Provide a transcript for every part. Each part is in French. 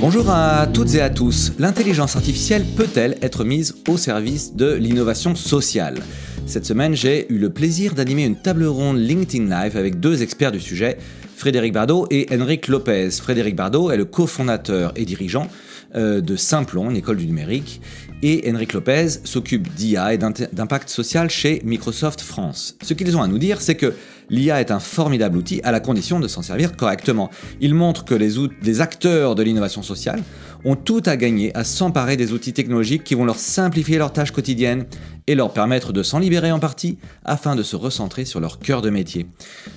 Bonjour à toutes et à tous. L'intelligence artificielle peut-elle être mise au service de l'innovation sociale? Cette semaine, j'ai eu le plaisir d'animer une table ronde LinkedIn Live avec deux experts du sujet, Frédéric Bardot et Henrik Lopez. Frédéric Bardot est le cofondateur et dirigeant euh, de Simplon, une école du numérique, et Henrik Lopez s'occupe d'IA et d'impact social chez Microsoft France. Ce qu'ils ont à nous dire, c'est que l'IA est un formidable outil à la condition de s'en servir correctement. Ils montrent que les, acteurs de l'innovation sociale ont tout à gagner à s'emparer des outils technologiques qui vont leur simplifier leurs tâches quotidiennes et leur permettre de s'en libérer en partie afin de se recentrer sur leur cœur de métier.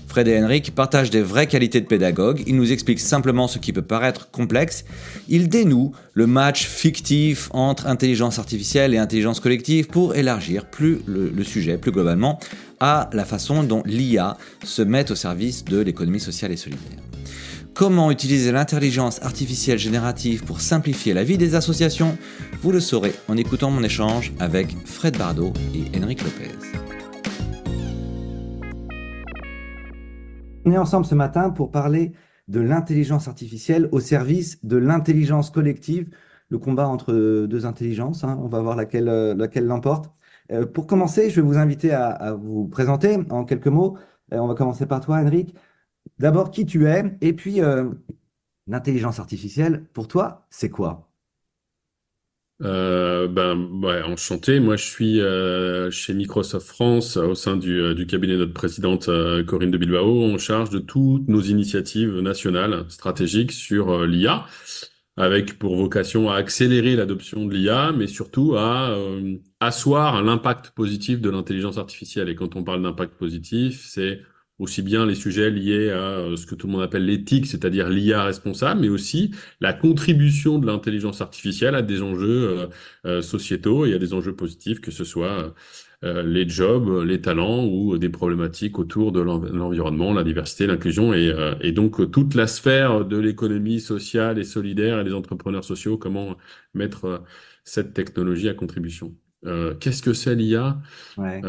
Fred et Henrik partagent des vraies qualités de pédagogue, ils nous expliquent simplement ce qui peut paraître complexe, ils dénouent le match fictif entre intelligence artificielle et intelligence collective pour élargir plus le sujet plus globalement à la façon dont l'IA se met au service de l'économie sociale et solidaire. Comment utiliser l'intelligence artificielle générative pour simplifier la vie des associations? Vous le saurez en écoutant mon échange avec Fred Bardot et Henrik Lopez. On est ensemble ce matin pour parler de l'intelligence artificielle au service de l'intelligence collective, le combat entre deux intelligences, hein. on va voir laquelle, laquelle l'emporte. Euh, pour commencer, je vais vous inviter à, vous présenter en quelques mots. Euh, on va commencer par toi, Henrik. D'abord, qui tu es, et puis euh, l'intelligence artificielle, pour toi, c'est quoi? Ben, enchanté. Moi, je suis chez Microsoft France au sein du cabinet de notre présidente Corinne de Bilbao, en charge de toutes nos initiatives nationales stratégiques sur l'IA, avec pour vocation à accélérer l'adoption de l'IA, mais surtout à asseoir l'impact positif de l'intelligence artificielle. Et quand on parle d'impact positif, c'est aussi bien les sujets liés à euh, ce que tout le monde appelle l'éthique, c'est-à-dire l'IA responsable, mais aussi la contribution de l'intelligence artificielle à des enjeux euh, euh, sociétaux et à des enjeux positifs, que ce soit les jobs, les talents ou des problématiques autour de l'environnement, la diversité, l'inclusion et, et, donc toute la sphère de l'économie sociale et solidaire et des entrepreneurs sociaux, comment mettre cette technologie à contribution. Qu'est-ce que c'est l'IA ouais.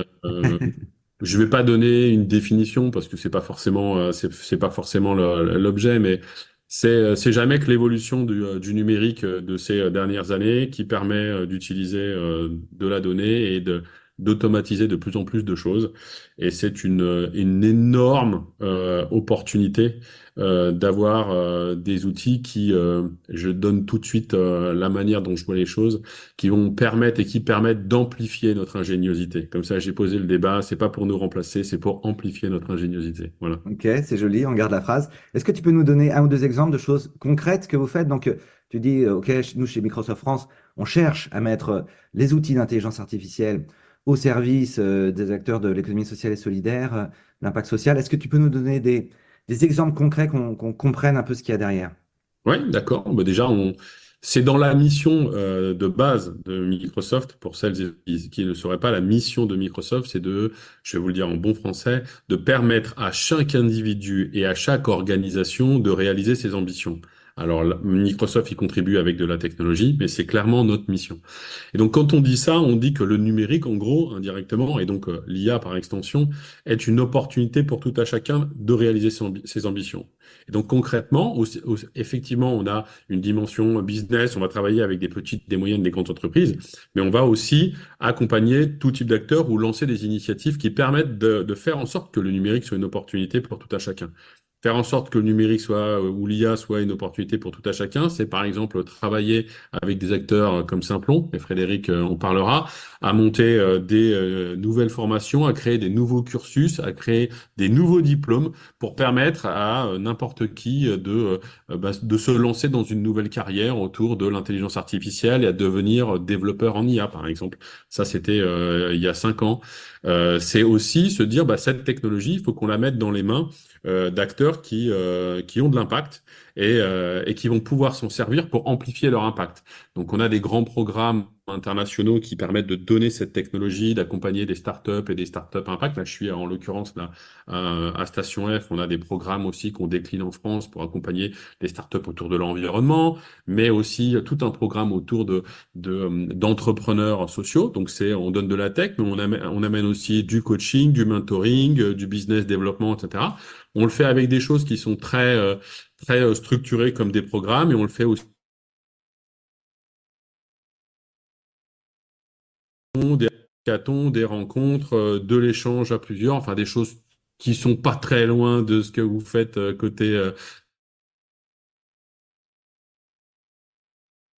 Je vais pas donner une définition parce que c'est pas forcément euh, c'est pas forcément l'objet, mais c'est euh, c'est jamais que l'évolution du, euh, du numérique de ces dernières années qui permet d'utiliser de la donnée et de d'automatiser de plus en plus de choses. Et c'est une, une énorme euh, opportunité euh, d'avoir euh, des outils qui, euh, je donne tout de suite euh, la manière dont je vois les choses, qui vont permettre et qui permettent d'amplifier notre ingéniosité. Comme ça, j'ai posé le débat. C'est pas pour nous remplacer, c'est pour amplifier notre ingéniosité. Voilà. Ok, c'est joli. On garde la phrase. Est-ce que tu peux nous donner un ou deux exemples de choses concrètes que vous faites? Donc, tu dis, ok, nous chez Microsoft France, on cherche à mettre les outils d'intelligence artificielle au service euh, des acteurs de l'économie sociale et solidaire, euh, l'impact social. Est-ce que tu peux nous donner des, exemples concrets qu'on comprenne un peu ce qu'il y a derrière? Oui, d'accord. Bah, déjà, c'est dans la mission euh, de base de Microsoft, pour celles qui ne sauraient pas, la mission de Microsoft, c'est de, je vais vous le dire en bon français, de permettre à chaque individu et à chaque organisation de réaliser ses ambitions. Alors Microsoft y contribue avec de la technologie, mais c'est clairement notre mission. Et donc quand on dit ça, on dit que le numérique, en gros, indirectement, et donc euh, l'IA par extension, est une opportunité pour tout à chacun de réaliser ses, ambitions. Et donc concrètement, effectivement, on a une dimension business, on va travailler avec des petites, des moyennes, des grandes entreprises, mais on va aussi accompagner tout type d'acteurs ou lancer des initiatives qui permettent de, de faire en sorte que le numérique soit une opportunité pour tout à chacun faire en sorte que le numérique soit euh, ou l'IA soit une opportunité pour tout à chacun, c'est par exemple travailler avec des acteurs euh, comme Simplon, et Frédéric euh, en parlera, à monter des nouvelles formations, à créer des nouveaux cursus, à créer des nouveaux diplômes pour permettre à n'importe qui de bah, de se lancer dans une nouvelle carrière autour de l'intelligence artificielle et à devenir développeur en IA par exemple. Ça c'était il y a cinq ans. C'est aussi se dire bah cette technologie, il faut qu'on la mette dans les mains euh, d'acteurs qui, euh, qui ont de l'impact et, euh, et qui vont pouvoir s'en servir pour amplifier leur impact. Donc on a des grands programmes internationaux qui permettent de donner cette technologie, d'accompagner des startups et des startups impact. Là, je suis en l'occurrence là à Station F. On a des programmes aussi qu'on décline en France pour accompagner les startups autour de l'environnement, mais aussi tout un programme autour de d'entrepreneurs sociaux. Donc c'est on donne de la tech, mais on amène, on amène aussi du coaching, du mentoring, du business développement, etc. On le fait avec des choses qui sont très euh, très euh, structurées comme des programmes, et on le fait aussi des hackathons, des rencontres, euh, de l'échange à plusieurs, enfin des choses qui sont pas très loin de ce que vous faites euh, côté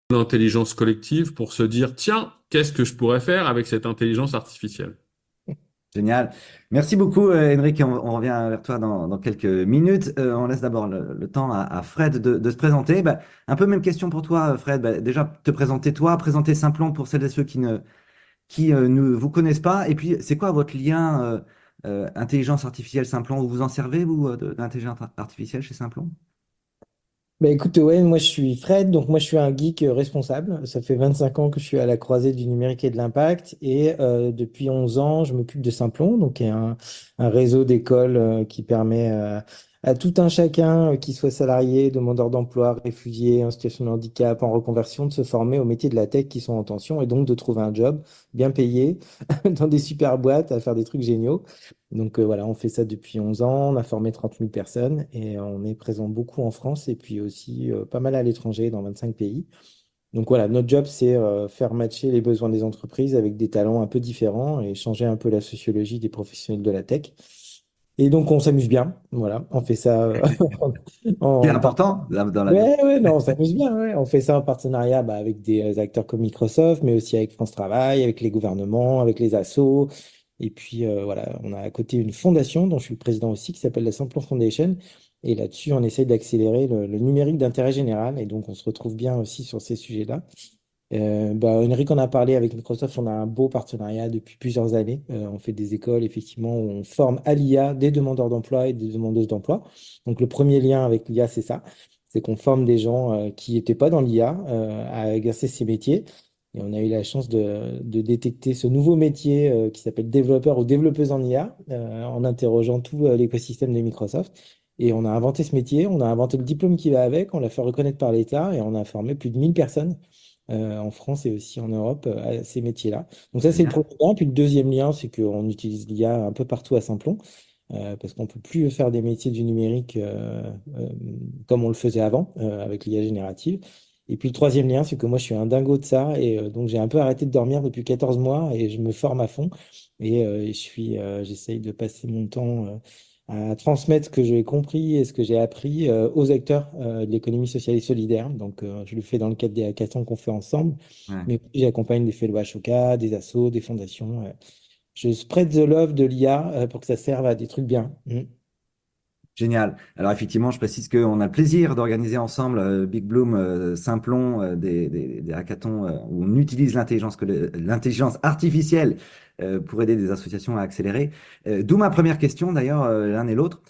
l'intelligence collective pour se dire, tiens, qu'est-ce que je pourrais faire avec cette intelligence artificielle? Génial. Merci beaucoup, Henrik. On, revient vers toi dans, quelques minutes. on laisse d'abord le, temps à, Fred de, se présenter. Bah, un peu même question pour toi, Fred. Bah, déjà, te présenter toi, présenter Simplon pour celles et ceux qui ne, qui euh, ne vous connaissent pas. Et puis, c'est quoi votre lien euh, euh, intelligence artificielle Simplon? Vous vous en servez, vous, d'intelligence artificielle chez Simplon? Bah écoute, ouais, moi je suis Fred, donc moi je suis un geek responsable. Ça fait 25 ans que je suis à la croisée du numérique et de l'impact. Et depuis 11 ans, je m'occupe de Simplon, donc qui un, un réseau d'écoles qui permet à tout un chacun, euh, qui soit salarié, demandeur d'emploi, réfugié, en de handicap, en reconversion, de se former aux métiers de la tech qui sont en tension et donc de trouver un job bien payé dans des super boîtes à faire des trucs géniaux. Donc euh, voilà, on fait ça depuis 11 ans, on a formé 30 000 personnes et on est présent beaucoup en France et puis aussi euh, pas mal à l'étranger dans 25 pays. Donc voilà, notre job, c'est faire matcher les besoins des entreprises avec des talents un peu différents et changer un peu la sociologie des professionnels de la tech. Et donc, on s'amuse bien. Voilà, on fait ça. Euh, c'est important dans la ouais, ouais, non, on s'amuse bien. Ouais. On fait ça en partenariat bah, avec des euh, acteurs comme Microsoft, mais aussi avec France Travail, avec les gouvernements, avec les assos. Et puis, euh, voilà, on a à côté une fondation dont je suis le président aussi, qui s'appelle la Simplon Foundation. Et là-dessus, on essaye d'accélérer le, le numérique d'intérêt général. Et donc, on se retrouve bien aussi sur ces sujets-là. Euh, bah, Henrik en a parlé avec Microsoft, on a un beau partenariat depuis plusieurs années. Euh, on fait des écoles, effectivement, où on forme à l'IA des demandeurs d'emploi et des demandeuses d'emploi. Donc le premier lien avec l'IA, c'est ça. C'est qu'on forme des gens euh, qui n'étaient pas dans l'IA euh, à exercer ces métiers. Et on a eu la chance de, de détecter ce nouveau métier qui s'appelle développeur ou développeuse en IA en interrogeant tout l'écosystème de Microsoft. Et on a inventé ce métier, on a inventé le diplôme qui va avec, on l'a fait reconnaître par l'État et on a formé plus de 1000 personnes euh, en France et aussi en Europe euh, à ces métiers-là. Donc ça, c'est le premier lien. Puis le deuxième lien, c'est qu'on utilise l'IA un peu partout à Simplon, euh, parce qu'on peut plus faire des métiers du numérique comme on le faisait avant, avec l'IA générative. Et puis le troisième lien, c'est que moi, je suis un dingo de ça, et donc j'ai un peu arrêté de dormir depuis 14 mois, et je me forme à fond, et je suis, j'essaye de passer mon temps à transmettre ce que j'ai compris et ce que j'ai appris euh, aux acteurs euh, de l'économie sociale et solidaire. Donc, euh, je le fais dans le cadre des hackathons qu'on fait ensemble, mais j'accompagne des fellows Ashoka, des assos, des fondations. je spread the love de l'IA pour que ça serve à des trucs bien. Mm. Génial. Alors effectivement, je précise qu'on a le plaisir d'organiser ensemble Big Bloom, Simplon, des, des, des, hackathons où on utilise l'intelligence l'intelligence artificielle euh, pour aider des associations à accélérer. Euh, d'où ma première question d'ailleurs, euh, l'un et l'autre.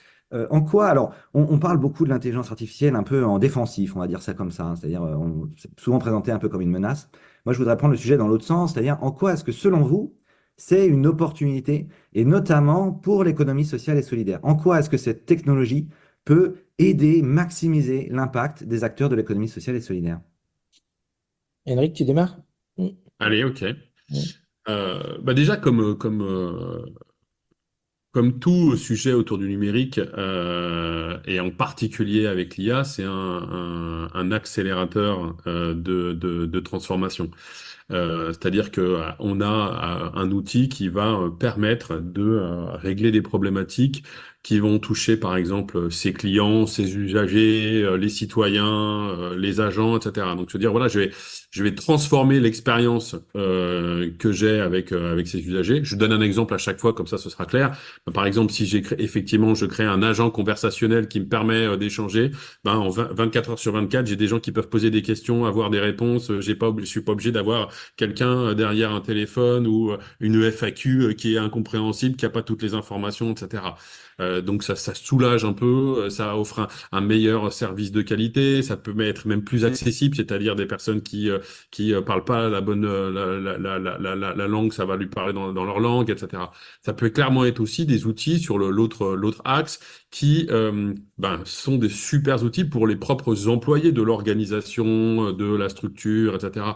en quoi, alors, on, parle beaucoup de l'intelligence artificielle un peu en défensif, on va dire ça comme ça, hein. c'est-à-dire, on c'est souvent présenté un peu comme une menace. Moi, je voudrais prendre le sujet dans l'autre sens, c'est-à-dire, en quoi est-ce que, selon vous, c'est une opportunité, et notamment pour l'économie sociale et solidaire En quoi est-ce que cette technologie peut aider, maximiser l'impact des acteurs de l'économie sociale et solidaire? Henrik, tu démarres? Allez, ok. Euh, bah déjà, comme, comme, euh, comme tout sujet autour du numérique, euh, et en particulier avec l'IA, c'est un, un, un accélérateur euh, de, de, de transformation. Euh, c'est-à-dire que euh, a un outil qui va permettre de régler des problématiques qui vont toucher par exemple ses clients, ses usagers, euh, les citoyens, euh, les agents, etc. Donc se dire voilà, je vais je vais transformer l'expérience euh, que j'ai avec avec ces usagers. Je donne un exemple à chaque fois comme ça ce sera clair. Par exemple, si j'ai effectivement je crée un agent conversationnel qui me permet d'échanger, ben en 24 heures sur 24, j'ai des gens qui peuvent poser des questions, avoir des réponses. J'ai pas je suis pas obligé d'avoir quelqu'un derrière un téléphone ou une FAQ qui est incompréhensible, qui a pas toutes les informations, etc. Euh, donc ça, ça soulage un peu, ça offre un, un, meilleur service de qualité, ça peut être même plus accessible, c'est-à-dire des personnes qui qui parlent pas la bonne la, la, la, la, la langue, ça va lui parler dans, dans leur langue, etc. Ça peut clairement être aussi des outils sur l'autre l'autre axe qui euh, ben, sont des super outils pour les propres employés de l'organisation, de la structure, etc.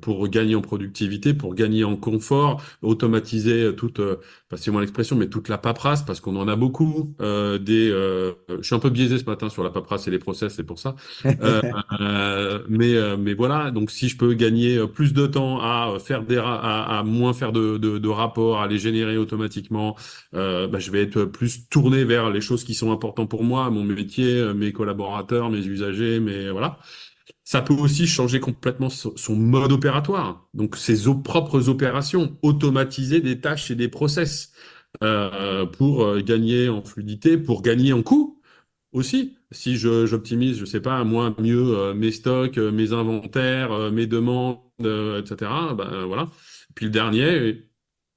Pour gagner en productivité, pour gagner en confort, automatiser toute, euh, passez-moi l'expression, mais toute la paperasse, parce qu'on en a beaucoup. Euh, des, euh, je suis un peu biaisé ce matin sur la paperasse et les process, c'est pour ça. Euh, mais, mais voilà, donc si je peux gagner plus de temps à faire des, à, à moins faire de, de, de, rapports, à les générer automatiquement, ben, je vais être plus tourné vers les choses qui sont importants pour moi, mon métier, mes collaborateurs, mes usagers, mais voilà. Ça peut aussi changer complètement son mode opératoire, donc ses propres opérations, automatiser des tâches et des process euh, pour euh, gagner en fluidité, pour gagner en coût aussi. Si j'optimise, je sais pas, moins mieux euh, mes stocks, mes inventaires, mes demandes, etc. Ben voilà. Puis le dernier,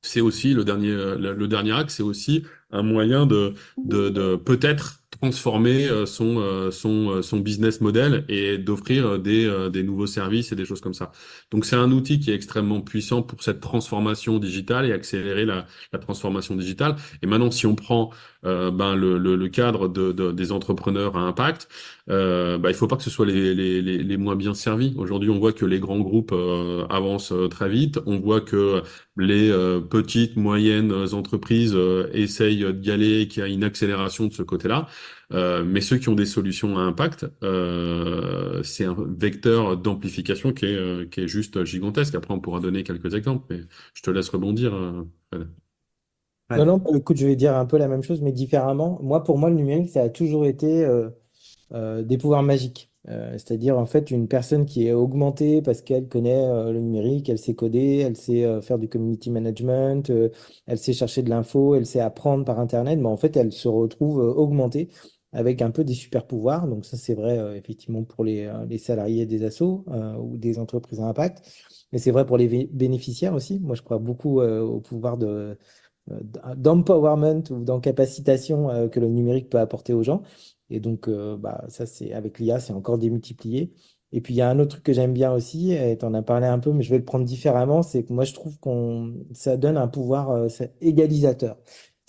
c'est aussi le dernier le dernier axe, c'est aussi un moyen de de, de peut-être transformer euh, son euh, son euh, son business model et d'offrir des des nouveaux services et des choses comme ça. Donc c'est un outil qui est extrêmement puissant pour cette transformation digitale et accélérer la la transformation digitale. Et maintenant si on prend euh, ben le, le, le cadre de, de, des entrepreneurs à impact, euh, ben, il faut pas que ce soit les, les, les, les moins bien servis. Aujourd'hui, on voit que les grands groupes avancent très vite. On voit que les petites, moyennes entreprises essayent d'y aller, qu'il y a une accélération de ce côté-là. Euh, mais ceux qui ont des solutions à impact, euh, c'est un vecteur d'amplification qui est, euh, qui est juste gigantesque. Après, on pourra donner quelques exemples, mais je te laisse rebondir. Non, non, écoute, je vais dire un peu la même chose, mais différemment. Moi, pour moi, le numérique, ça a toujours été des pouvoirs magiques. c'est-à-dire, en fait, une personne qui est augmentée parce qu'elle connaît le numérique, elle sait coder, elle sait faire du community management, elle sait chercher de l'info, elle sait apprendre par Internet, mais en fait, elle se retrouve augmentée avec un peu des super pouvoirs. Donc ça, c'est vrai euh, effectivement pour les, euh, les, salariés des assos euh, ou des entreprises à impact. Mais c'est vrai pour les bénéficiaires aussi. Moi, je crois beaucoup au pouvoir de, d'empowerment ou d'encapacitation que le numérique peut apporter aux gens. Et donc, bah, ça, c'est avec l'IA, c'est encore démultiplié. Et puis, il y a un autre truc que j'aime bien aussi, et tu en as parlé un peu, mais je vais le prendre différemment, c'est que moi, je trouve qu'on ça donne un pouvoir égalisateur.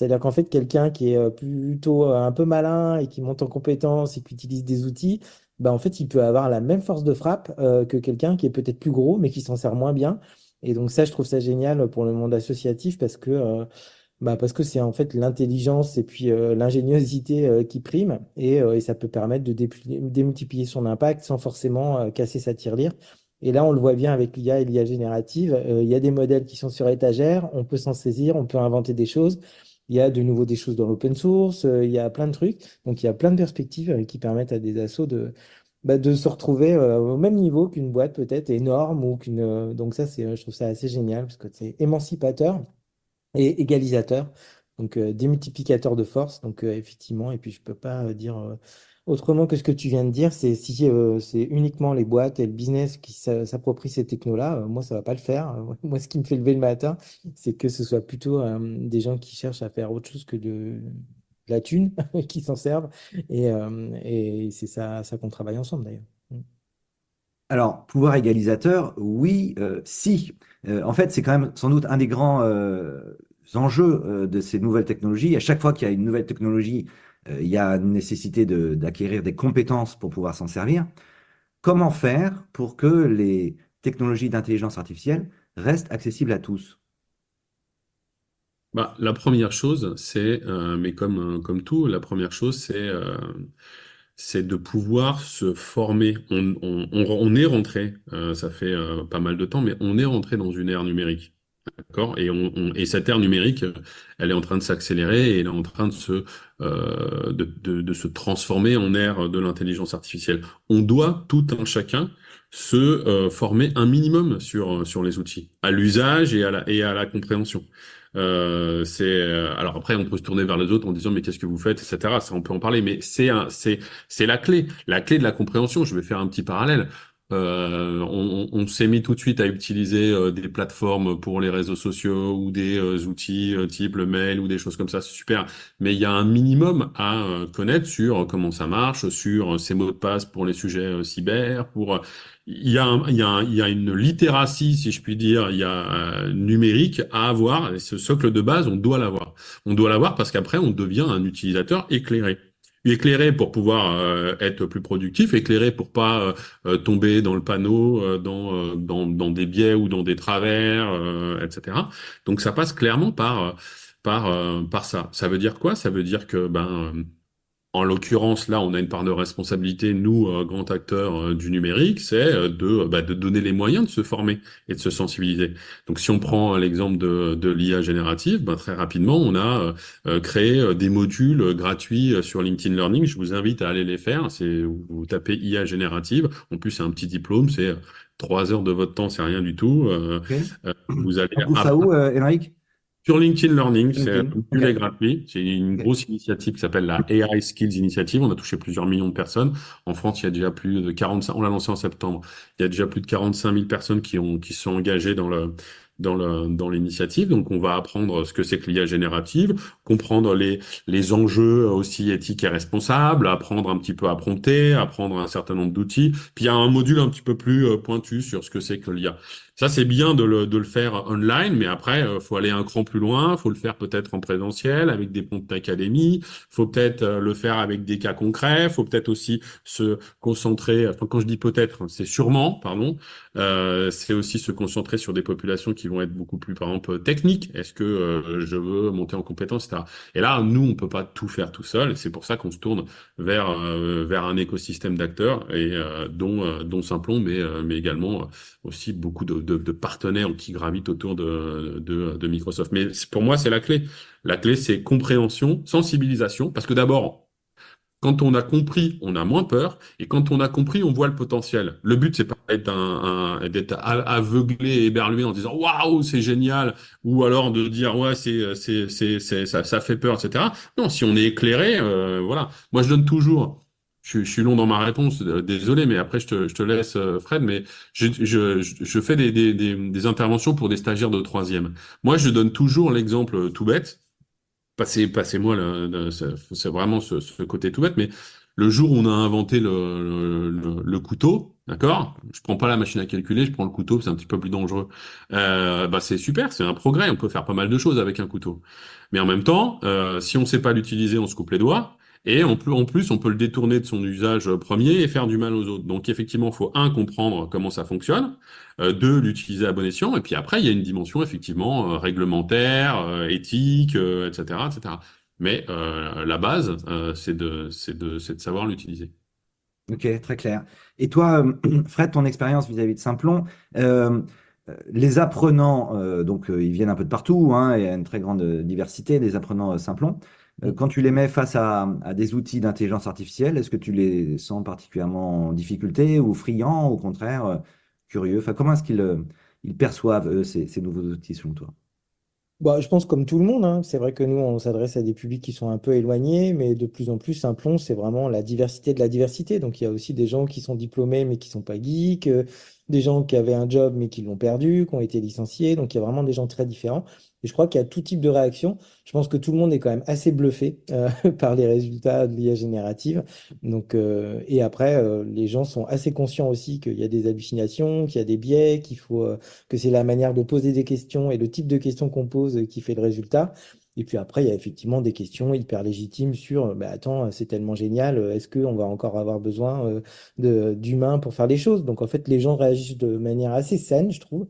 C'est-à-dire qu'en fait, quelqu'un qui est euh, plutôt euh, un peu malin et qui monte en compétence et qui utilise des outils, bah, en fait, il peut avoir la même force de frappe euh, que quelqu'un qui est peut-être plus gros, mais qui s'en sert moins bien. Et donc ça, je trouve ça génial pour le monde associatif parce que bah parce que c'est en fait l'intelligence et puis l'ingéniosité qui prime et, et, ça peut permettre de démultiplier son impact sans forcément casser sa tirelire. Et là, on le voit bien avec l'IA et l'IA générative. il y a des modèles qui sont sur étagère, on peut s'en saisir, on peut inventer des choses. Il y a de nouveau des choses dans l'open source, euh, il y a plein de trucs. Donc il y a plein de perspectives euh, qui permettent à des assos de, bah, de se retrouver euh, au même niveau qu'une boîte peut-être énorme ou qu'une. donc ça, c'est, je trouve ça assez génial parce que c'est émancipateur et égalisateur. Donc démultiplicateur de force. Donc effectivement, et puis je peux pas dire Autrement que ce que tu viens de dire, c'est si euh, c'est uniquement les boîtes et le business qui s'approprient ces technos-là, euh, moi, ça va pas le faire. Moi, ce qui me fait lever le matin, c'est que ce soit plutôt euh, des gens qui cherchent à faire autre chose que de, la thune, qui s'en servent. Et, et c'est ça, qu'on travaille ensemble, d'ailleurs. Mm. Alors, pouvoir égalisateur, oui, si. en fait, c'est quand même sans doute un des grands enjeux de ces nouvelles technologies. À chaque fois qu'il y a une nouvelle technologie, euh, il y a nécessité d'acquérir des compétences pour pouvoir s'en servir. Comment faire pour que les technologies d'intelligence artificielle restent accessibles à tous? Bah, la première chose, c'est, euh, mais comme, euh, comme tout, la première chose, c'est c'est de pouvoir se former. On, on, on, est rentré, ça fait pas mal de temps, mais on est rentré dans une ère numérique. D'accord? Et, on, et cette ère numérique, elle est en train de s'accélérer et elle est en train de se, euh, de, de, de, se transformer en ère de l'intelligence artificielle. On doit tout un chacun se euh, former un minimum sur, sur les outils, à l'usage et, à la, et à la compréhension. Euh, c'est euh, alors après on peut se tourner vers les autres en disant mais qu'est-ce que vous faites etc ça on peut en parler mais c'est c'est c'est la clé la clé de la compréhension. Je vais faire un petit parallèle Euh, on, on s'est mis tout de suite à utiliser euh, des plateformes pour les réseaux sociaux ou des euh, outils type le mail ou des choses comme ça, c'est super. Mais il y a un minimum à connaître sur comment ça marche, sur ces mots de passe pour les sujets cyber, pour il y, a il, y a y a une littératie, si je puis dire, il y a numérique à avoir. Ce socle de base, on doit l'avoir. On doit l'avoir parce qu'après, on devient un utilisateur éclairé éclairé pour pouvoir euh, être plus productif, éclairé pour pas euh, euh, tomber dans le panneau, dans, dans, dans des biais ou dans des travers, etc. Donc ça passe clairement par par par ça. Ça veut dire quoi? Ça veut dire que ben en l'occurrence, là, on a une part de responsabilité, nous, euh, grands acteurs euh, du numérique, c'est euh, de, bah, de donner les moyens de se former et de se sensibiliser. Donc, si on prend l'exemple de, de l'IA générative, bah, très rapidement, on a créé des modules gratuits sur LinkedIn Learning. Je vous invite à aller les faire. C'est vous tapez IA générative. En plus, c'est un petit diplôme. C'est trois heures de votre temps, c'est rien du tout. vous allez. Ça où, Émeric? Sur LinkedIn Learning, c'est okay. gratuit. C'est une grosse initiative qui s'appelle la AI Skills Initiative. On a touché plusieurs millions de personnes. En France, il y a déjà plus de 45, on l'a lancé en septembre. Il y a déjà plus de 45 000 personnes qui ont, qui sont engagées dans le, dans le, dans l'initiative. Donc, on va apprendre ce que c'est que l'IA générative, comprendre les, les enjeux aussi éthiques et responsables, apprendre un petit peu à prompter, apprendre un certain nombre d'outils. Puis, il y a un module un petit peu plus euh, pointu sur ce que c'est que l'IA. Ça, c'est bien de le, de le faire online, mais après, euh, faut aller un cran plus loin. faut le faire peut-être en présentiel avec des ponts d'académie. faut peut-être euh, le faire avec des cas concrets. faut peut-être aussi se concentrer. Enfin, quand je dis peut-être, c'est sûrement, pardon. Euh, c'est aussi se concentrer sur des populations qui vont être beaucoup plus, par exemple, techniques. Est-ce que euh, je veux monter en compétence, etc. Et là, nous, on peut pas tout faire tout seul. C'est pour ça qu'on se tourne vers vers un écosystème d'acteurs et dont dont Simplon, mais mais également aussi beaucoup de de, partenaires qui gravitent autour de, de, Microsoft. Mais pour moi, c'est la clé. La clé, c'est compréhension, sensibilisation, parce que d'abord, quand on a compris, on a moins peur, et quand on a compris, on voit le potentiel. Le but, c'est pas d'être un, d'être aveuglé éberlué en disant waouh, c'est génial, ou alors de dire ouais, c'est, c'est, c'est, ça, ça fait peur, etc. Non, si on est éclairé, euh, voilà. Moi, je donne toujours je, suis long dans ma réponse, euh, désolé, mais après je te, je te laisse, euh, Fred, mais je, fais des, interventions pour des stagiaires de troisième. Moi, je donne toujours l'exemple tout bête. Passez, passez-moi, c'est vraiment ce, côté tout bête, mais le jour où on a inventé le, couteau, d'accord? Je prends pas la machine à calculer, je prends le couteau, c'est un petit peu plus dangereux. Euh, bah c'est super, c'est un progrès, on peut faire pas mal de choses avec un couteau. Mais en même temps, euh, si on sait pas l'utiliser, on se coupe les doigts. Et en plus, en plus, on peut le détourner de son usage premier et faire du mal aux autres. Donc effectivement, il faut un comprendre comment ça fonctionne, euh, deux l'utiliser à bon escient, et puis après il y a une dimension effectivement euh, réglementaire, euh, éthique, etc., etc. Mais la base, c'est de, c'est de, c'est de savoir l'utiliser. Ok, très clair. Et toi, Fred, ton expérience vis-à-vis de Simplon, les apprenants, donc ils viennent un peu de partout, hein, il y a une très grande diversité des apprenants Simplon. Euh, quand tu les mets face à, des outils d'intelligence artificielle, est-ce que tu les sens particulièrement en difficulté ou friands, au contraire, euh, curieux? Enfin, Comment est-ce qu'ils euh, perçoivent, eux, ces, nouveaux outils selon toi? Bah, je pense comme tout le monde, hein. c'est vrai que nous, on s'adresse à des publics qui sont un peu éloignés, mais de plus en plus, Simplon, c'est vraiment la diversité de la diversité. Donc, il y a aussi des gens qui sont diplômés, mais qui sont pas geeks, des gens qui avaient un job, mais qui l'ont perdu, qui ont été licenciés. Donc, il y a vraiment des gens très différents. Et je crois qu'il y a tout type de réaction. Je pense que tout le monde est quand même assez bluffé euh, par les résultats de l'IA générative. Donc, euh, et après, euh, les gens sont assez conscients aussi qu'il y a des hallucinations, qu'il y a des biais, qu'il faut que c'est la manière de poser des questions et le type de questions qu'on pose qui fait le résultat. Et puis après, il y a effectivement des questions hyper légitimes sur, bah, attends, c'est tellement génial, est-ce qu'on va encore avoir besoin d'humains pour faire les choses? Donc en fait, les gens réagissent de manière assez saine, je trouve.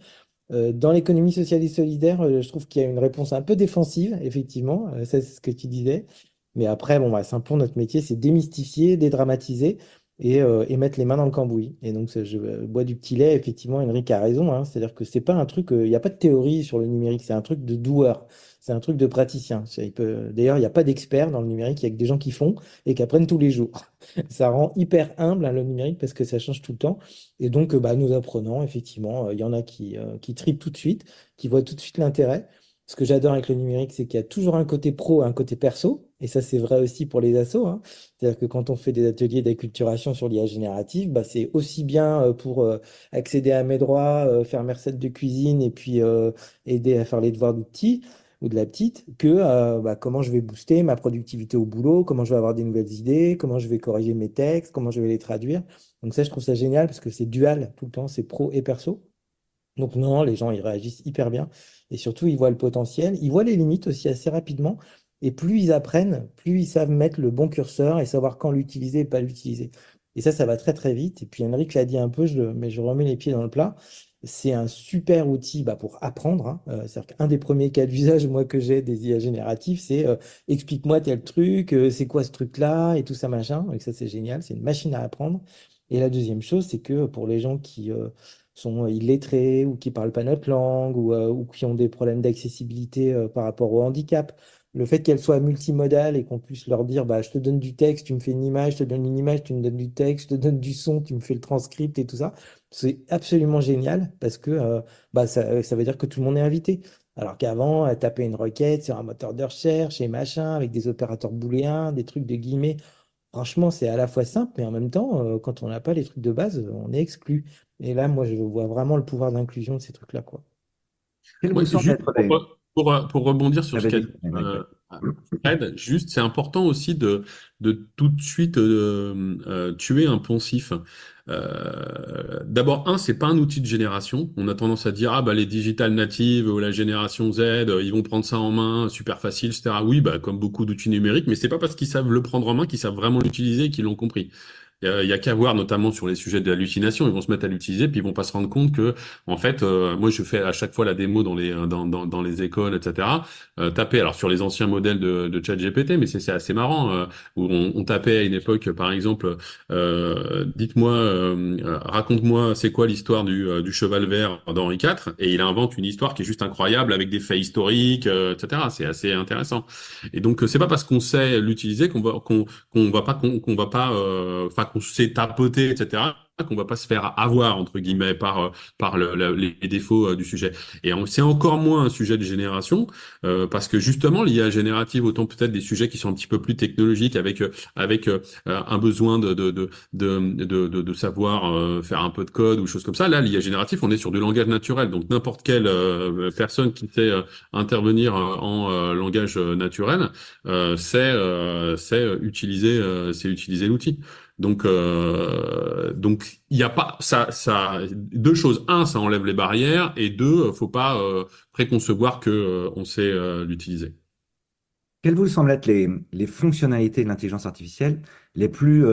Euh, dans l'économie sociale et solidaire, euh, je trouve qu'il y a une réponse un peu défensive, effectivement, euh, c'est ce que tu disais. Mais après, bon, bah, simplement, notre métier, c'est démystifier, dédramatiser et, et, mettre les mains dans le cambouis. Et donc, je bois du petit lait, effectivement, Enrique a raison. Hein, C'est-à-dire que c'est pas un truc, il n'y a pas de théorie sur le numérique, c'est un truc de doueur. C'est un truc de praticien. D'ailleurs, il n'y a pas d'experts dans le numérique, il y a que des gens qui font et qui apprennent tous les jours. ça rend hyper humble hein, le numérique parce que ça change tout le temps. Et donc, bah, nous apprenons, effectivement, euh, il y en a qui, euh, qui tripent tout de suite, qui voient tout de suite l'intérêt. Ce que j'adore avec le numérique, c'est qu'il y a toujours un côté pro et un côté perso. Et ça, c'est vrai aussi pour les assos. hein. C'est-à-dire que quand on fait des ateliers d'acculturation sur l'IA générative, bah, c'est aussi bien euh, pour euh, accéder à mes droits, euh, faire mes recettes de cuisine et puis aider à faire les devoirs du petit ou de la petite, que bah, comment je vais booster ma productivité au boulot, comment je vais avoir des nouvelles idées, comment je vais corriger mes textes, comment je vais les traduire. Donc ça, je trouve ça génial parce que c'est dual tout le temps, c'est pro et perso. Donc non, les gens, ils réagissent hyper bien. Et surtout, ils voient le potentiel, ils voient les limites aussi assez rapidement. Et plus ils apprennent, plus ils savent mettre le bon curseur et savoir quand l'utiliser et pas l'utiliser. Et ça, ça va très très vite. Et puis Henrik l'a dit un peu, mais je remets les pieds dans le plat. C'est un super outil bah, pour apprendre. hein. Euh, c'est-à-dire qu'un des premiers cas d'usage, moi, que j'ai des IA génératifs, c'est euh, explique-moi tel truc, euh, c'est quoi ce truc-là, et tout ça, machin. Et ça, c'est génial. C'est une machine à apprendre. Et la deuxième chose, c'est que pour les gens qui, sont illettrés ou qui parlent pas notre langue ou, qui ont des problèmes d'accessibilité par rapport au handicap. Le fait qu'elle soit multimodale et qu'on puisse leur dire, bah, je te donne du texte, tu me fais une image, je te donne une image, tu me donnes du texte, je te donne du son, tu me fais le transcript et tout ça, c'est absolument génial parce que euh, bah, ça, ça veut dire que tout le monde est invité. Alors qu'avant, euh, taper une requête sur un moteur de recherche et machin, avec des opérateurs booléens, des trucs de guillemets, franchement, c'est à la fois simple, mais en même temps, euh, quand on n'a pas les trucs de base, on est exclu. Et là, moi, je vois vraiment le pouvoir d'inclusion de ces trucs-là, quoi. Ouais, être pour, les... pour, rebondir sur Ah, ce qu'a dit euh, Fred, juste, c'est important aussi de, de tout de suite euh, euh, tuer un poncif. Euh, d'abord, un, c'est pas un outil de génération. On a tendance à dire, ah bah les digital natives ou la génération Z, euh, ils vont prendre ça en main, super facile, etc. Oui, bah comme beaucoup d'outils numériques, mais c'est pas parce qu'ils savent le prendre en main qu'ils savent vraiment l'utiliser et qu'ils l'ont compris. Il y a qu'à voir, notamment sur les sujets de l'hallucination, ils vont se mettre à l'utiliser, puis ils vont pas se rendre compte que, en fait, euh, moi je fais à chaque fois la démo dans les dans dans, dans les écoles, etc. Euh, taper alors sur les anciens modèles de, de ChatGPT, mais c'est assez marrant euh, où on, on tapait à une époque, par exemple, euh, dites-moi, euh, euh, raconte-moi, c'est quoi l'histoire du euh, du cheval vert d'Henri IV, et il invente une histoire qui est juste incroyable avec des faits historiques, euh, etc. C'est assez intéressant. Et donc euh, c'est pas parce qu'on sait l'utiliser qu'on va qu'on qu'on va pas qu'on va pas euh, enfin qu'on sait tapoter etc qu'on va pas se faire avoir entre guillemets par euh, par le- le- les défauts euh, du sujet. Et c'est encore moins un sujet de génération euh, parce que justement l'IA générative autant peut-être des sujets qui sont un petit peu plus technologiques avec euh, avec euh, un besoin de de de de de, de- savoir euh, faire un peu de code ou choses comme ça. Là l'IA générative on est sur du langage naturel. Donc n'importe quelle personne qui sait intervenir en langage naturel c'est c'est utiliser c'est utiliser l'outil. Donc euh, donc il y a pas ça ça deux choses. Un, ça enlève les barrières et deux, euh, faut pas euh, préconcevoir que on sait l'utiliser. Quelles vous semblent être les, fonctionnalités de l'intelligence artificielle les plus,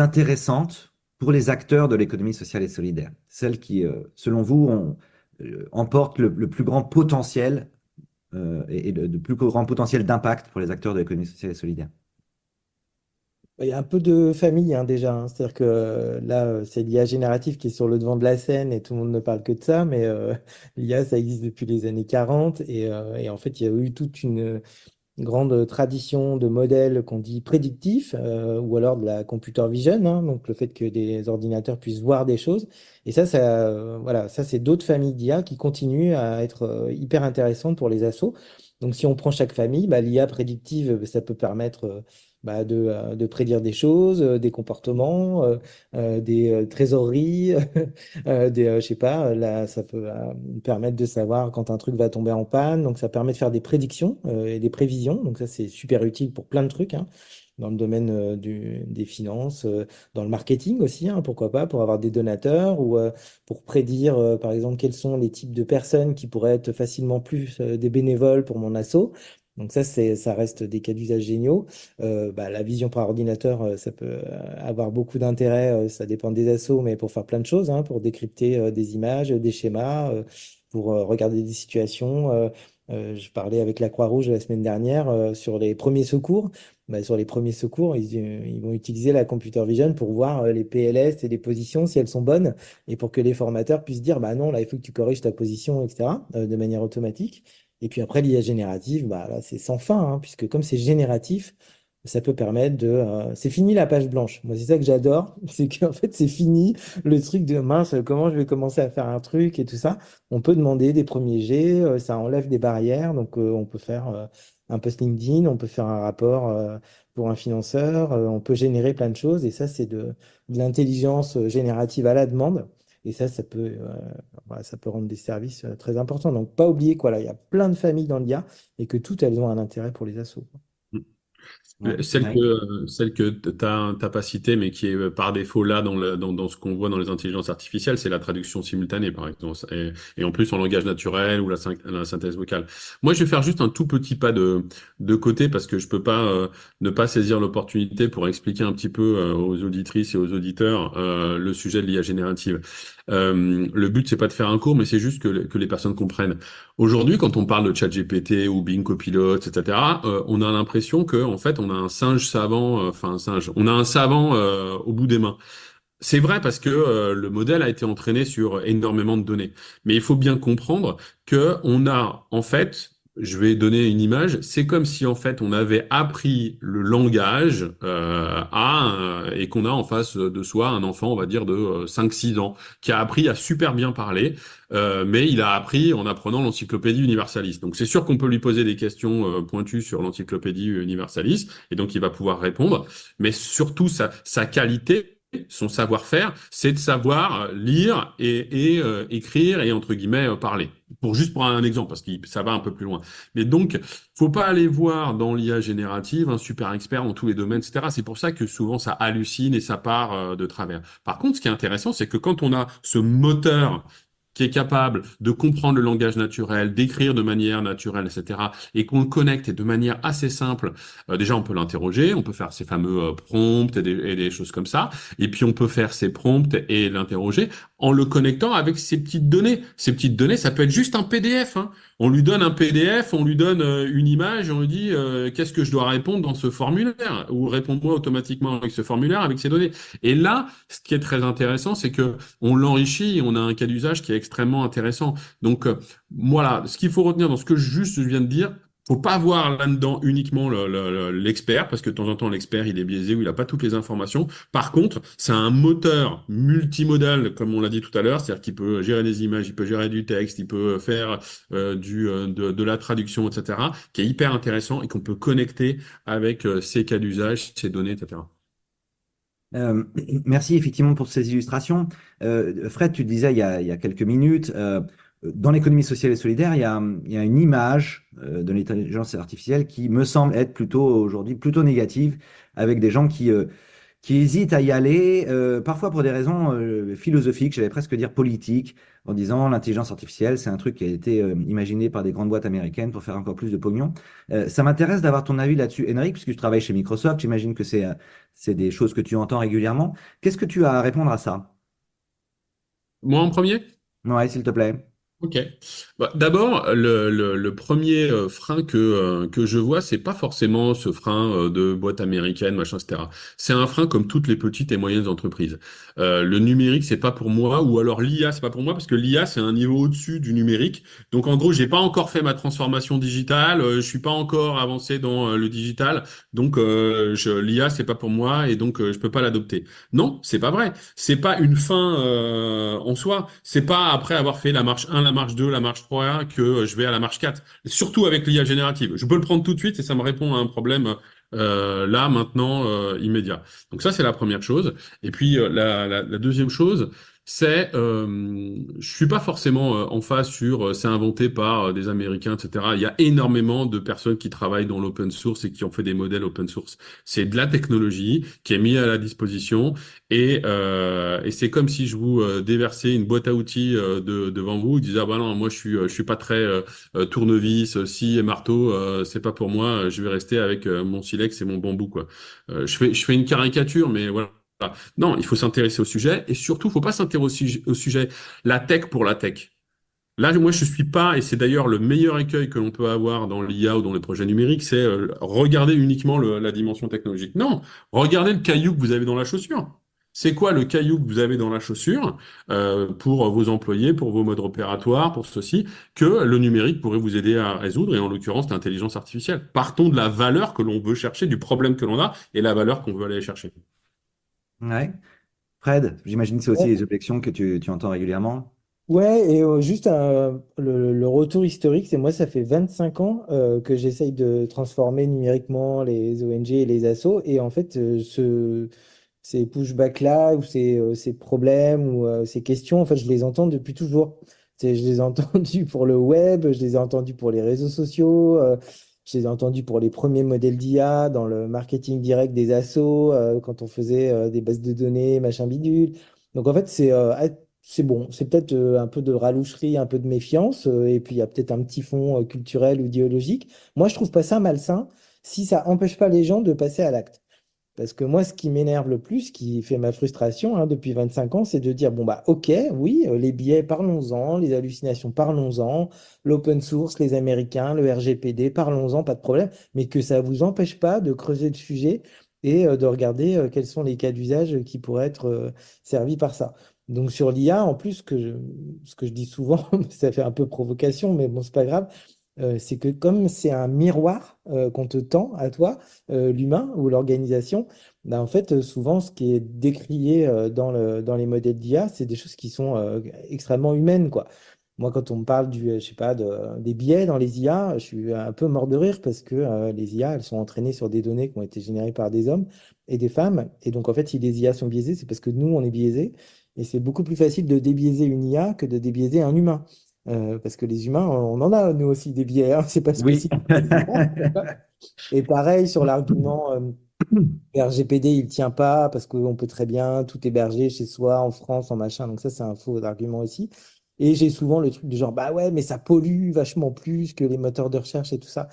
intéressantes pour les acteurs de l'économie sociale et solidaire? Celles qui, selon vous, ont, emportent le, plus grand potentiel et, et le, le plus grand potentiel d'impact pour les acteurs de l'économie sociale et solidaire? Il y a un peu de famille hein, déjà, hein. C'est-à-dire que euh, là, euh, c'est l'IA générative qui est sur le devant de la scène et tout le monde ne parle que de ça, mais euh, l'IA, ça existe depuis les années 40 et, en fait, il y a eu toute une grande tradition de modèles qu'on dit prédictifs ou alors de la computer vision, hein, donc le fait que des ordinateurs puissent voir des choses. Et ça, ça, voilà, ça c'est d'autres familles d'IA qui continuent à être hyper intéressantes pour les assos. Donc si on prend chaque famille, bah, l'IA prédictive, ça peut permettre bah, de, euh, de prédire des choses, euh, des comportements, euh, des trésoreries, des, je sais pas, là, ça peut permettre de savoir quand un truc va tomber en panne. Donc, ça permet de faire des prédictions et des prévisions. Donc, ça, c'est super utile pour plein de trucs, hein, dans le domaine du, des finances, euh, dans le marketing aussi, hein, pourquoi pas, pour avoir des donateurs ou euh, pour prédire, par exemple, quels sont les types de personnes qui pourraient être facilement plus des bénévoles pour mon asso. Donc ça, ça reste des cas d'usage géniaux. Euh, bah, la vision par ordinateur, euh, ça peut euh, avoir beaucoup d'intérêt. ça dépend des assos, mais pour faire plein de choses, hein, pour décrypter des images, des schémas, pour regarder des situations. Je parlais avec la Croix-Rouge la semaine dernière sur les premiers secours. Bah, sur les premiers secours, ils, ils vont utiliser la computer vision pour voir les PLS et les positions si elles sont bonnes et pour que les formateurs puissent dire bah non, là il faut que tu corriges ta position, etc. de manière automatique. Et puis après, l'IA générative, bah, là, c'est sans fin, hein, puisque comme c'est génératif, ça peut permettre de... euh, c'est fini la page blanche. Moi, c'est ça que j'adore, c'est qu'en fait, c'est fini le truc de mince, comment je vais commencer à faire un truc et tout ça. On peut demander des premiers jets, euh, ça enlève des barrières, donc euh, on peut faire un post LinkedIn, on peut faire un rapport pour un financeur, on peut générer plein de choses. Et ça, c'est de l'intelligence générative à la demande. Et ça, ça peut, voilà, ça peut rendre des services très importants. Donc, pas oublier quoi, là, il y a plein de familles dans l'IA et que toutes elles ont un intérêt pour les assos. Celle que, celle que tu n'as pas citée, mais qui est euh, par défaut là dans, le, dans, dans ce qu'on voit dans les intelligences artificielles, c'est la traduction simultanée, par exemple, et, et, en plus en langage naturel ou la, la, synthèse vocale. Moi, je vais faire juste un tout petit pas de, de côté parce que je peux pas euh, ne pas saisir l'opportunité pour expliquer un petit peu euh, aux auditrices et aux auditeurs euh, le sujet de l'IA générative. Le but, c'est pas de faire un cours, mais c'est juste que, les personnes comprennent. Aujourd'hui, quand on parle de ChatGPT ou Bing Copilot, etc., on a l'impression que en fait, on a un singe savant, euh, enfin un singe, on a un savant euh, au bout des mains. C'est vrai parce que euh, le modèle a été entraîné sur énormément de données. Mais il faut bien comprendre que on a en fait je vais donner une image. C'est comme si en fait on avait appris le langage euh, à et qu'on a en face de soi un enfant, on va dire de 5-6 ans, qui a appris à super bien parler, euh, mais il a appris en apprenant l'encyclopédie universaliste. Donc c'est sûr qu'on peut lui poser des questions euh, pointues sur l'encyclopédie universaliste, et donc il va pouvoir répondre. Mais surtout sa, sa qualité son savoir-faire, c'est de savoir lire et, euh, écrire et entre guillemets euh, parler. Pour juste prendre un exemple, parce que ça va un peu plus loin. Mais donc, faut pas aller voir dans l'IA générative un super expert dans tous les domaines, etc. C'est pour ça que souvent ça hallucine et ça part euh, de travers. Par contre, ce qui est intéressant, c'est que quand on a ce moteur qui est capable de comprendre le langage naturel, d'écrire de manière naturelle, etc., et qu'on le connecte de manière assez simple, euh, déjà on peut l'interroger, on peut faire ces fameux euh, prompts et des, choses comme ça, et puis on peut faire ces prompts et l'interroger en le connectant avec ces petites données. Ces petites données, ça peut être juste un PDF. Hein. On lui donne un PDF, on lui donne euh, une image, on lui dit qu'est-ce que je dois répondre dans ce formulaire, ou réponds-moi automatiquement avec ce formulaire, avec ces données. Et là, ce qui est très intéressant, c'est que on l'enrichit, on a un cas d'usage qui est extrêmement intéressant. Donc euh, voilà, ce qu'il faut retenir dans ce que juste je viens de dire, faut pas voir là-dedans uniquement l'expert, parce que de temps en temps, l'expert, il est biaisé ou il n'a pas toutes les informations. Par contre, c'est un moteur multimodal, comme on l'a dit tout à l'heure, c'est-à-dire qu'il peut gérer des images, il peut gérer du texte, il peut faire euh, du, euh, de, de, la traduction, etc., qui est hyper intéressant et qu'on peut connecter avec ses cas d'usage, ses données, etc. Euh, merci effectivement pour ces illustrations. Euh, Fred, tu disais il y a, il y a quelques minutes, euh, dans l'économie sociale et solidaire, il y a, il y a une image euh, de l'intelligence artificielle qui me semble être plutôt aujourd'hui plutôt négative, avec des gens qui euh, qui hésitent à y aller, euh, parfois pour des raisons euh, philosophiques, j'allais presque dire politiques, en disant l'intelligence artificielle, c'est un truc qui a été euh, imaginé par des grandes boîtes américaines pour faire encore plus de pognon. Euh, ça m'intéresse d'avoir ton avis là-dessus, Henrik, puisque tu travailles chez Microsoft, j'imagine que c'est c'est des choses que tu entends régulièrement. Qu'est-ce que tu as à répondre à ça? Moi en premier? Ouais, s'il te plaît. Ok. Bah, d'abord, le, le, le, premier euh, frein que, euh, que je vois, c'est pas forcément ce frein euh, de boîte américaine, machin, etc. C'est un frein comme toutes les petites et moyennes entreprises. Euh, le numérique, c'est pas pour moi, ou alors l'IA, c'est pas pour moi, parce que l'IA, c'est un niveau au-dessus du numérique. Donc, en gros, j'ai pas encore fait ma transformation digitale, je suis pas encore avancé dans le digital, donc je, l'IA, c'est pas pour moi, et donc je peux pas l'adopter. Non, c'est pas vrai. C'est pas une fin en soi. C'est pas après avoir fait la marche 1, la marche 2, la marche 3 que je vais à la marche 4. Surtout avec l'IA générative. Je peux le prendre tout de suite et ça me répond à un problème euh, là, maintenant, euh, immédiat. Donc ça, c'est la première chose. Et puis euh, la, deuxième chose, c'est, euh, je suis pas forcément euh, en face sur euh, c'est inventé par des Américains, etc. Il y a énormément de personnes qui travaillent dans l'open source et qui ont fait des modèles open source. C'est de la technologie qui est mise à la disposition et, euh, et c'est comme si je vous déversais une boîte à outils de, devant vous, disiez ah bah non moi je suis je suis pas très tournevis, scie et marteau, c'est pas pour moi, je vais rester avec mon silex et mon bambou quoi. je fais je fais une caricature mais voilà non, il faut s'intéresser au sujet et surtout, il faut pas s'intéresser au sujet la tech pour la tech. Là, moi, je suis pas, et c'est d'ailleurs le meilleur écueil que l'on peut avoir dans l'IA ou dans les projets numériques, c'est euh, regarder uniquement la dimension technologique. Non, regardez le caillou que vous avez dans la chaussure. C'est quoi le caillou que vous avez dans la chaussure euh, pour vos employés, pour vos modes opératoires, pour ceci, que le numérique pourrait vous aider à résoudre, et en l'occurrence l'intelligence artificielle. Partons de la valeur que l'on veut chercher, du problème que l'on a, et la valeur qu'on veut aller chercher. Ouais. Fred, j'imagine que c'est aussi les objections que tu, tu entends régulièrement. Ouais, et euh, juste un- le, le retour historique, c'est moi, ça fait 25 ans euh, que j'essaye de transformer numériquement les ONG et les assos. Et en fait, euh, ce, ces pushbacks-là, ou ces, euh, ces problèmes, ou euh, ces questions, en fait, je les entends depuis toujours. C'est- Je les ai entendus pour le web, je les ai entendus pour les réseaux sociaux, euh, je les ai entendus pour les premiers modèles d'IA, dans le marketing direct des assos, euh, quand on faisait euh, des bases de données, machin bidule. Donc en fait, c'est euh, c'est bon, c'est peut-être un peu de raloucherie, un peu de méfiance, et puis il y a peut-être un petit fond culturel ou idéologique. Moi, je trouve pas ça malsain si ça empêche pas les gens de passer à l'acte. Parce que moi, ce qui m'énerve le plus, qui fait ma frustration hein, depuis 25 ans, c'est de dire, bon, bah, ok, oui, euh, les billets, parlons-en, les hallucinations, parlons-en, l'open source, les Américains, le RGPD, parlons-en, pas de problème, mais que ça vous empêche pas de creuser le sujet et euh, de regarder euh, quels sont les cas d'usage qui pourraient être servis par ça. Donc sur l'IA, en plus, que ce que je dis souvent, ça fait un peu provocation, mais bon, c'est pas grave, euh, c'est que comme c'est un miroir euh, qu'on te tend à toi, euh, l'humain ou l'organisation, ben, en fait, souvent, ce qui est décrié dans le, dans les modèles d'IA, c'est des choses qui sont extrêmement humaines. Moi, quand on me parle de- des biais dans les IA, je suis un peu mort de rire parce que les IA, elles sont entraînées sur des données qui ont été générées par des hommes et des femmes. Et donc, en fait, si les IA sont biaisées, c'est parce que nous, on est biaisés. Et c'est beaucoup plus facile de débiaiser une IA que de débiaiser un humain. Euh, parce que les humains, on en a, nous aussi, des biais. Hein, c'est pas Oui. Et pareil sur l'argument euh, RGPD, il tient pas parce qu'on peut très bien tout héberger chez soi, en France, en machin. Donc ça, c'est un faux argument aussi. Et j'ai souvent le truc du genre, bah ouais, mais ça pollue vachement plus que les moteurs de recherche et tout ça.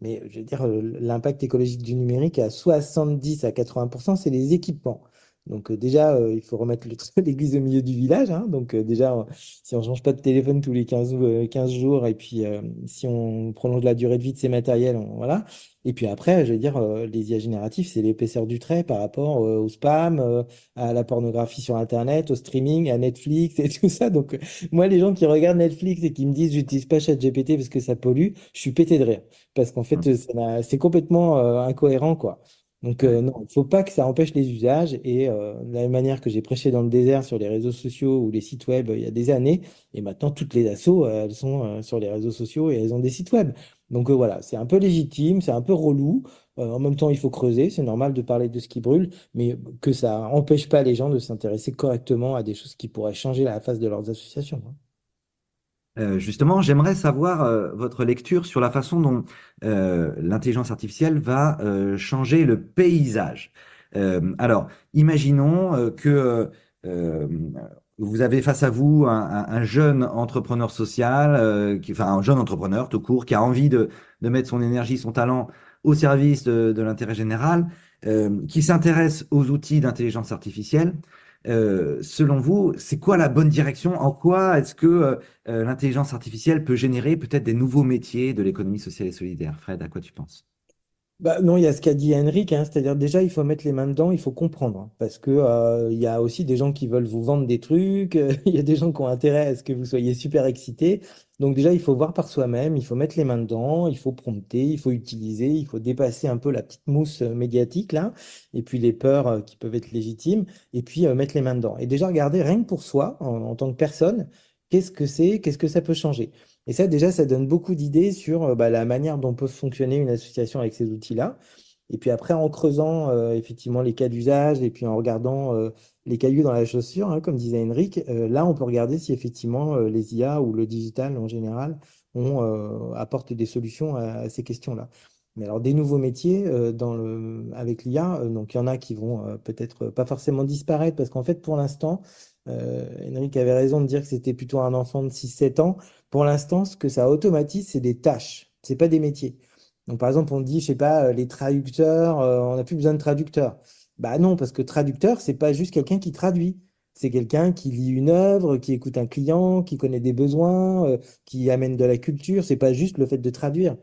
Mais je veux dire, euh, l'impact écologique du numérique à 70 à 80%, c'est les équipements. Donc euh, déjà, euh, il faut remettre l'église au milieu du village. hein. Donc euh, déjà, si on ne change pas de téléphone tous les 15, ou- euh, 15 jours, et puis euh, si on prolonge la durée de vie de ces matériels, on- voilà. Et puis après, je veux dire, euh, les IA génératifs, c'est l'épaisseur du trait par rapport euh, au spam, euh, à la pornographie sur Internet, au streaming, à Netflix et tout ça. Donc euh, moi, les gens qui regardent Netflix et qui me disent, j'utilise pas ChatGPT parce que ça pollue, je suis pété de rire parce qu'en fait, n'a- c'est complètement euh, incohérent, quoi. Donc, euh, non, il ne faut pas que ça empêche les usages. Et euh, de la même manière que j'ai prêché dans le désert sur les réseaux sociaux ou les sites web euh, il y a des années, et maintenant, toutes les assos, elles sont sur les réseaux sociaux et elles ont des sites web. Donc, euh, voilà, c'est un peu légitime, c'est un peu relou. Euh, en même temps, il faut creuser, c'est normal de parler de ce qui brûle, mais que ça n'empêche pas les gens de s'intéresser correctement à des choses qui pourraient changer la face de leurs associations. hein. Euh, justement, j'aimerais savoir euh, votre lecture sur la façon dont euh, l'intelligence artificielle va euh, changer le paysage. Alors, imaginons que vous avez face à vous un, un- un jeune entrepreneur social, qui, enfin un jeune entrepreneur tout court, qui a envie de, mettre son énergie, son talent au service de, de l'intérêt général, qui s'intéresse aux outils d'intelligence artificielle. Euh, selon vous, c'est quoi la bonne direction? En quoi est-ce que euh, euh, l'intelligence artificielle peut générer peut-être des nouveaux métiers de l'économie sociale et solidaire? Fred, à quoi tu penses? Bah, non, il y a ce qu'a dit Henrik, hein, c'est-à-dire déjà il faut mettre les mains dedans, il faut comprendre, hein, parce que euh, il y a aussi des gens qui veulent vous vendre des trucs, euh, il y a des gens qui ont intérêt à ce que vous soyez super excités. Donc déjà il faut voir par soi-même, il faut mettre les mains dedans, il faut prompter, il faut utiliser, il faut dépasser un peu la petite mousse euh, médiatique là, et puis les peurs qui peuvent être légitimes, et puis mettre les mains dedans. Et déjà regarder rien que pour soi, en tant que personne, qu'est-ce que c'est, qu'est-ce que ça peut changer? Et ça, déjà, ça donne beaucoup d'idées sur euh, bah, la manière dont peut fonctionner une association avec ces outils-là. Et puis après, en creusant euh, effectivement les cas d'usage et puis en regardant euh, les cailloux dans la chaussure, hein, comme disait Henrik, là, on peut regarder si effectivement les IA ou le digital en général euh, apportent des solutions à, ces questions-là. Mais alors, des nouveaux métiers avec l'IA, donc il y en a qui vont peut-être pas forcément disparaître parce qu'en fait, pour l'instant, Henrik avait raison de dire que c'était plutôt un enfant de six sept ans. Pour l'instant, ce que ça automatise, c'est des tâches, c'est pas des métiers. Donc, par exemple, on dit, je sais pas, euh, les traducteurs, euh, on n'a plus besoin de traducteurs. Bah non, parce que traducteur, c'est pas juste quelqu'un qui traduit. C'est quelqu'un qui lit une œuvre, qui écoute un client, qui connaît des besoins, euh, qui amène de la culture. C'est pas juste le fait de traduire.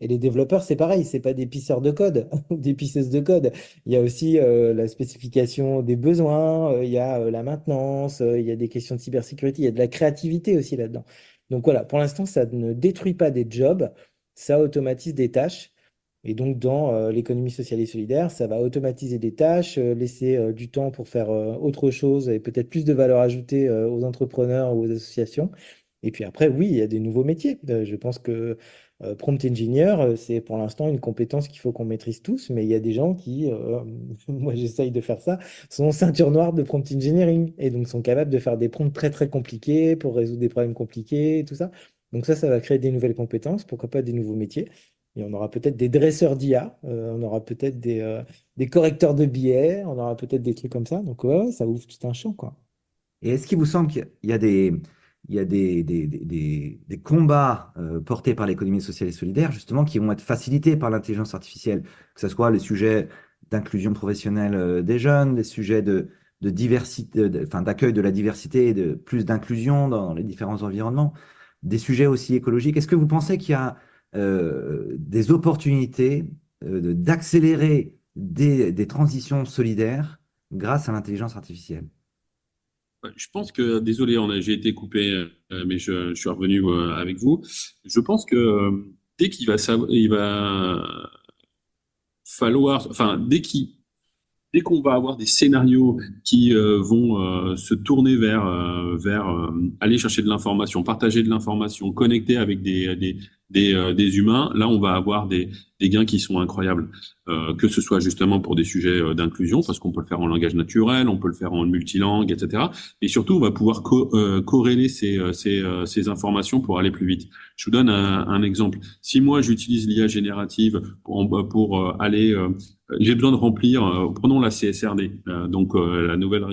Et les développeurs, c'est pareil, c'est pas des pisseurs de code, des pisseuses de code. Il y a aussi euh, la spécification des besoins, euh, il y a euh, la maintenance, il y a des questions de cybersécurité, il y a de la créativité aussi là-dedans. Donc voilà, pour l'instant, ça ne détruit pas des jobs, ça automatise des tâches. Et donc, dans l'économie sociale et solidaire, ça va automatiser des tâches, laisser du temps pour faire autre chose et peut-être plus de valeur ajoutée aux entrepreneurs ou aux associations. Et puis après, oui, il y a des nouveaux métiers. je pense que euh, prompt engineer, euh, c'est pour l'instant une compétence qu'il faut qu'on maîtrise tous, mais il y a des gens qui, euh, moi j'essaye de faire ça, sont ceinture noire de prompt engineering et donc sont capables de faire des prompts très très compliqués pour résoudre des problèmes compliqués et tout ça. Donc ça, ça va créer des nouvelles compétences, pourquoi pas des nouveaux métiers. Et on aura peut-être des dresseurs d'IA, on aura peut-être des, correcteurs de billets, on aura peut-être des trucs comme ça. Donc ça ouvre tout un champ, quoi. Et est-ce qu'il vous semble qu'il y a des, il y a des, des, des, combats euh, portés par l'économie sociale et solidaire, justement, qui vont être facilités par l'intelligence artificielle, que ce soit les sujets d'inclusion professionnelle euh, des jeunes, les sujets de, de diversité, enfin, d'accueil de la diversité et de plus d'inclusion dans les différents environnements, des sujets aussi écologiques. Est-ce que vous pensez qu'il y a euh, des opportunités d'accélérer des, des transitions solidaires grâce à l'intelligence artificielle? Je pense que, désolé, j'ai été coupé, euh, mais je, suis revenu euh, avec vous. Je pense que euh, dès qu'il va enfin, dès qu'on va avoir des scénarios qui vont se tourner vers aller chercher de l'information, partager de l'information, connecter avec des, des, euh, des, humains, là on va avoir des, gains qui sont incroyables, euh, que ce soit justement pour des sujets euh, d'inclusion, parce qu'on peut le faire en langage naturel, on peut le faire en multilangue, etc. Et surtout, on va pouvoir corréler ces, informations pour aller plus vite. Je vous donne un, exemple. Si moi j'utilise l'IA générative pour, pour aller, j'ai besoin de remplir, prenons la CSRD, donc la nouvelle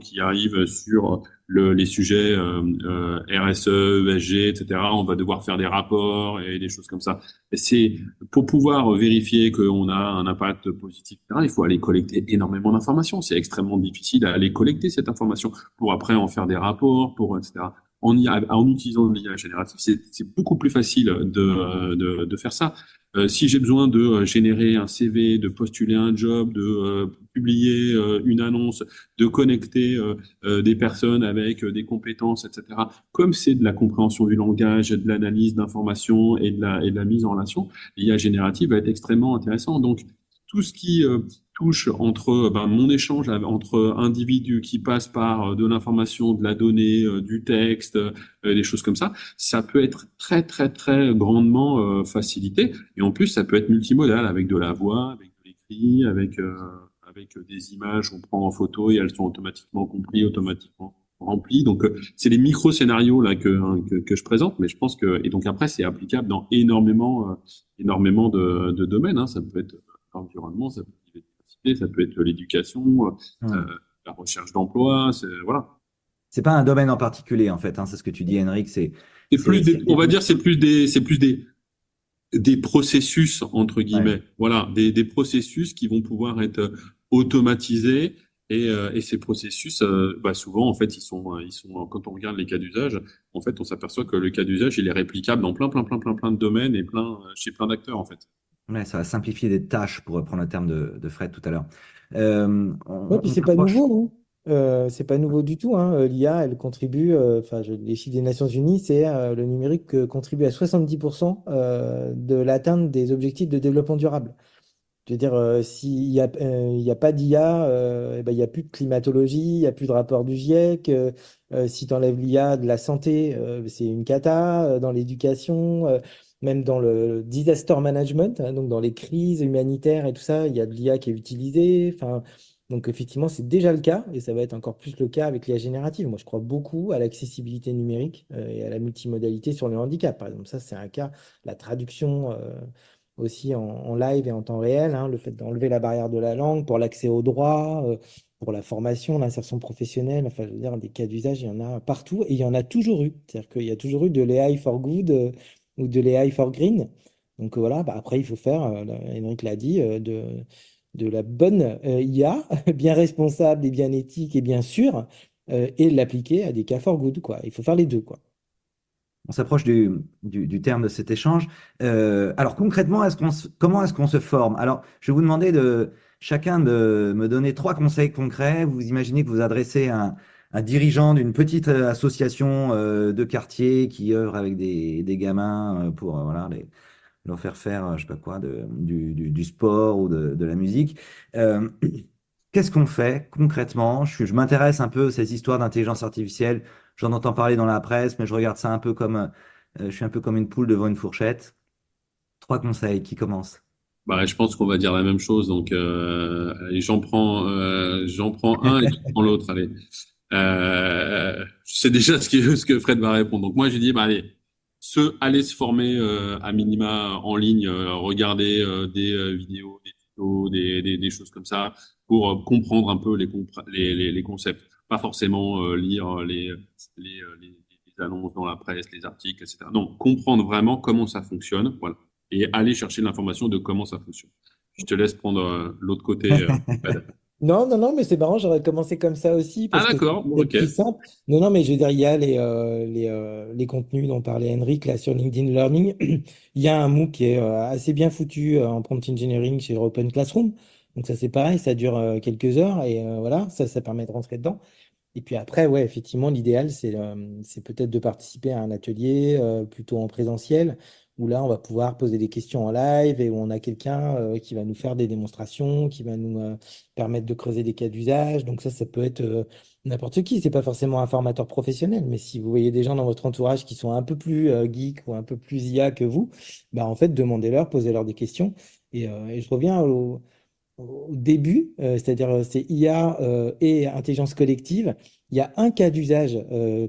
qui arrive sur les sujets euh, euh, RSE, ESG, etc. On va devoir faire des rapports et des choses comme ça. C'est pour pouvoir vérifier qu'on a un impact positif, il faut aller collecter énormément d'informations. C'est extrêmement difficile d'aller collecter cette information pour après en faire des rapports, pour etc. En, utilisant l'IA générative, c'est beaucoup plus facile de, de, faire ça. Euh, si j'ai besoin de euh, générer un CV, de postuler un job, de euh, publier une annonce, de connecter des personnes avec des compétences, etc. Comme c'est de la compréhension du langage, de l'analyse d'informations et la et de la mise en relation, l'IA générative va être extrêmement intéressant. Donc tout ce qui touche entre ben, mon échange entre individus qui passent par euh, de l'information, de la donnée, euh, du texte, euh, des choses comme ça, ça peut être très très très grandement facilité. Et en plus, ça peut être multimodal avec de la voix, avec de l'écrit, avec avec des images qu'on prend en photo et elles sont automatiquement comprises, automatiquement remplies. Donc c'est les micro scénarios là que, hein, que, que je présente, mais je pense que et donc après c'est applicable dans énormément énormément de, de domaines. Hein. Ça peut être l'environnement, ça peut ça peut être l'éducation, euh, euh, la recherche d'emploi, voilà. C'est pas un domaine en particulier en fait, hein, c'est ce que tu dis, Henrik. C'est plus, on va dire, c'est plus des, c'est plus des des processus entre guillemets, voilà, des, des, processus qui vont pouvoir être automatisés et, euh, et ces processus, bah souvent en fait, ils sont, ils sont, quand on regarde les cas d'usage, en fait, on s'aperçoit que le cas d'usage, il est réplicable dans plein, plein, plein, plein, plein de domaines et plein chez plein d'acteurs en fait ça va simplifier des tâches, pour reprendre le terme de, Fred tout à l'heure. Euh, puis c'est pas nouveau, non euh, c'est pas nouveau du tout. Hein. Euh, L'IA, elle contribue, euh, enfin, les chiffres des Nations Unies, c'est le numérique contribue à 70% de l'atteinte des objectifs de développement durable. Je veux dire, s'il n'y a, il a pas d'IA, eh ben, il n'y a plus de climatologie, il n'y a plus de rapport du GIEC. si tu enlèves l'IA de la santé, c'est une cata. dans l'éducation, même dans le disaster management, hein, donc dans les crises humanitaires et tout ça, il y a de l'IA qui est utilisée. Enfin, donc effectivement, c'est déjà le cas et ça va être encore plus le cas avec l'IA générative. Moi, je crois beaucoup à l'accessibilité numérique euh, et à la multimodalité sur le handicap. Par exemple, ça, c'est un cas. La traduction euh, aussi en, live et en temps réel, hein, le fait d'enlever la barrière de la langue pour l'accès aux droits, euh, pour la formation, l'insertion professionnelle. Enfin, je veux dire, des cas d'usage, il y en a partout et il y en a toujours eu. C'est-à-dire qu'il y a toujours eu de l'AI for good ou de l'AI for Green. Donc voilà, bah, après, il faut faire, euh, Henrik l'a dit, euh, de, la bonne euh, IA, bien responsable et bien éthique et bien sûre, et l'appliquer à des cas for good. Quoi. Il faut faire les deux. On s'approche du, terme de cet échange. alors concrètement, comment est-ce qu'on se forme? Alors, je vais vous demander de chacun de me donner trois conseils concrets. Vous imaginez que vous adressez un, un dirigeant d'une petite euh, association euh, de quartier qui œuvre avec des, des gamins euh, pour voilà, les, leur faire faire, je sais pas quoi, de, du, du, sport ou de, de la musique. Qu'est-ce qu'on fait concrètement? Je, je m'intéresse un peu à ces histoires d'intelligence artificielle. J'en entends parler dans la presse, mais je regarde ça un peu comme, je suis un peu comme une poule devant une fourchette. Trois conseils qui commencent? Bah, je pense qu'on va dire la même chose. Donc, j'en prends, j'en prends un et je prends l'autre. Allez, euh, je sais déjà ce que, ce que Fred va répondre. Donc, moi, j'ai dit, bah, allez, se, aller se former euh, à minima en ligne, euh, regarder euh, des vidéos, des tutos, des, des, des, choses comme ça, pour euh, comprendre un peu les, les, les, concepts. Pas forcément euh, lire les, les, les, annonces dans la presse, les articles, etc. Non, comprendre vraiment comment ça fonctionne, voilà, et aller chercher l'information de comment ça fonctionne. Je te laisse prendre euh, l'autre côté. Non, non, non, mais c'est marrant, j'aurais commencé comme ça aussi. ah, d'accord, ok. simple. Non, non, mais je veux dire, il y a les, les, les contenus dont parlait Henrik là sur LinkedIn Learning. il y a un MOOC qui est assez bien foutu en prompt engineering chez Open Classroom. Donc ça c'est pareil, ça dure euh, quelques heures et euh, voilà, ça, ça permet de rentrer dedans. Et puis après, ouais, effectivement, l'idéal, c'est euh, c'est peut-être de participer à un atelier plutôt en présentiel, où là, on va pouvoir poser des questions en live et où on a quelqu'un qui va nous faire des démonstrations, qui va nous permettre de creuser des cas d'usage. Donc ça, ça peut être n'importe qui. C'est pas forcément un formateur professionnel, mais si vous voyez des gens dans votre entourage qui sont un peu plus geek ou un peu plus IA que vous, bah en fait, demandez-leur, posez-leur des questions. Et je reviens au au début, euh, c'est-à-dire euh, c'est IA euh, et intelligence collective, il y a un cas d'usage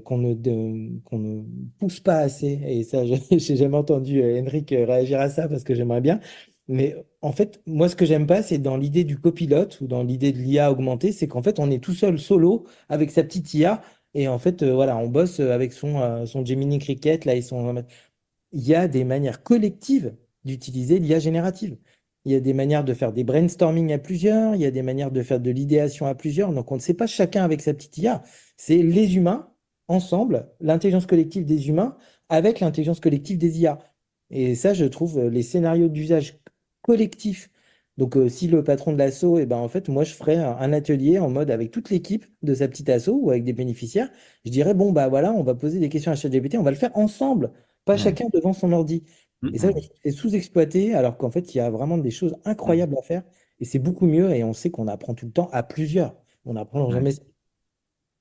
qu'on ne, ne pousse pas assez, et ça, je n'ai jamais entendu Henrik réagir à ça parce que j'aimerais bien. Mais en fait, moi, ce que j'aime pas, c'est dans l'idée du copilote ou dans l'idée de l'IA augmentée, c'est qu'en fait, on est tout seul solo avec sa petite IA, et en fait, voilà, on bosse avec son, son Gemini Cricket, là. Il y a des manières collectives d'utiliser l'IA générative. Il y a des manières de faire des brainstorming à plusieurs, il y a des manières de faire de l'idéation à plusieurs. Donc, on ne sait pas chacun avec sa petite IA. C'est les humains ensemble, l'intelligence collective des humains avec l'intelligence collective des IA. Et ça, je trouve euh, les scénarios d'usage collectif. Donc, euh, si le patron de l'assaut, eh ben, en fait, moi, je ferais un, atelier en mode avec toute l'équipe de sa petite asso ou avec des bénéficiaires. Je dirais, bon, bah voilà, on va poser des questions à ChatGPT, on va le faire ensemble, pas chacun devant son ordi. Et ça, c'est sous-exploité, alors qu'en fait, il y a vraiment des choses incroyables à faire. Et c'est beaucoup mieux, et on sait qu'on apprend tout le temps à plusieurs. On n'apprend jamais.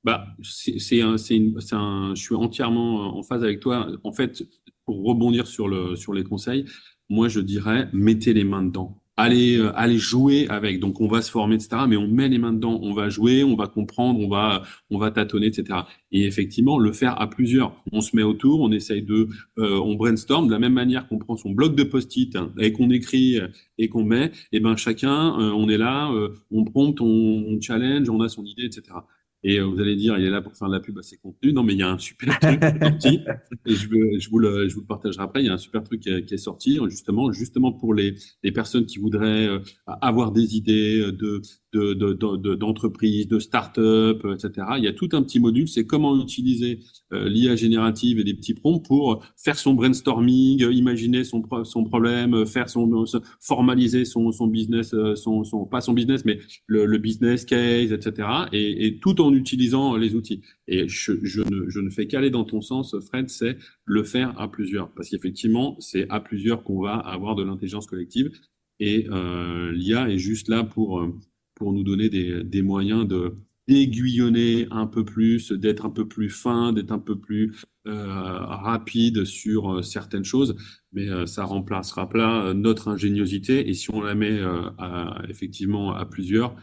Bah, c'est un, un, je suis entièrement en phase avec toi. En fait, pour rebondir sur, le, sur les conseils, moi, je dirais, mettez les mains dedans aller euh, aller jouer avec. Donc on va se former, etc. Mais on met les mains dedans, on va jouer, on va comprendre, on va on va tâtonner, etc. Et effectivement, le faire à plusieurs. On se met autour, on essaye de, euh, on brainstorm de la même manière qu'on prend son bloc de post-it hein, et qu'on écrit euh, et qu'on met. Et eh ben chacun, on est là, on prompte, on, challenge, on a son idée, etc. Et euh, vous allez dire, il est là pour faire de la pub à ses contenus. Non, mais il y a un super truc qui est sorti. Et je, veux, je, vous le, je vous le partagerai après. Il y a un super truc qui est, sorti, justement, justement pour les, les personnes qui voudraient euh, avoir des idées de, d'entreprises, de, de, de start-up, etc. Il y a tout un petit module, c'est comment utiliser euh, l'IA générative et des petits prompts pour faire son brainstorming, imaginer son, son problème, faire son, formaliser son, son business, euh, son, son, pas son business, mais le, le business case, etc. Et, et, tout en utilisant les outils. Et je, je, ne, je ne fais qu'aller dans ton sens, Fred, c'est le faire à plusieurs. Parce qu'effectivement, c'est à plusieurs qu'on va avoir de l'intelligence collective. Et euh, l'IA est juste là pour euh, pour nous donner des, des moyens de d'aiguillonner un peu plus, d'être un peu plus fin, d'être un peu plus euh, rapide sur euh, certaines choses, mais euh, ça remplacera pas notre ingéniosité. Et si on la met à, effectivement à plusieurs,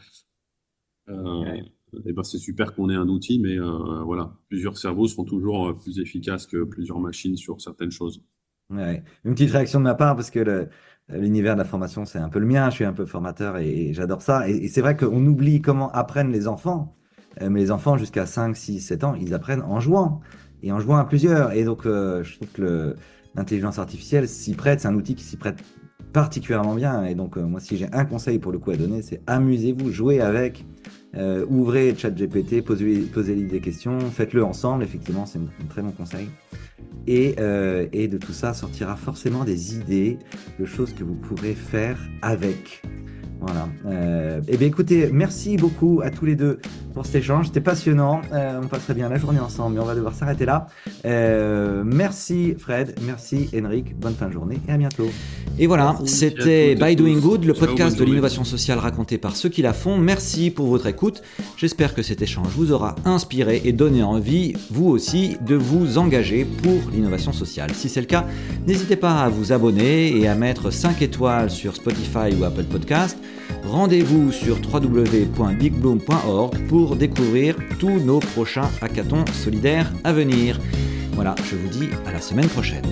ouais. eh ben c'est super qu'on ait un outil, mais voilà, plusieurs cerveaux seront toujours plus efficaces que plusieurs machines sur certaines choses. Ouais. Une petite réaction de ma part, parce que le, l'univers de la formation, c'est un peu le mien. Je suis un peu formateur et, j'adore ça. Et, c'est vrai qu'on oublie comment apprennent les enfants. Euh, mais les enfants, jusqu'à 5, 6, 7 ans, ils apprennent en jouant. Et en jouant à plusieurs. Et donc, euh, je trouve que l'intelligence artificielle s'y prête. C'est un outil qui s'y prête particulièrement bien. Et donc, euh, moi, si j'ai un conseil pour le coup à donner, c'est amusez-vous, jouez avec. Euh, ouvrez ChatGPT, posez, posez-lui des questions, faites-le ensemble, effectivement, c'est un très bon conseil. Et, euh, et, de tout ça sortira forcément des idées de choses que vous pourrez faire avec. Voilà. Euh, eh bien, écoutez, merci beaucoup à tous les deux pour cet échange. C'était passionnant. Euh, on passerait bien la journée ensemble, mais on va devoir s'arrêter là. Euh, merci Fred, merci Henrik. Bonne fin de journée et à bientôt. Et voilà, c'était By Doing Good, le podcast de l'innovation sociale raconté par ceux qui la font. Merci pour votre écoute. J'espère que cet échange vous aura inspiré et donné envie, vous aussi, de vous engager pour l'innovation sociale. Si c'est le cas, n'hésitez pas à vous abonner et à mettre 5 étoiles sur Spotify ou Apple Podcast. Rendez-vous sur www.bigbloom.org pour découvrir tous nos prochains hackathons solidaires à venir. Voilà, je vous dis à la semaine prochaine.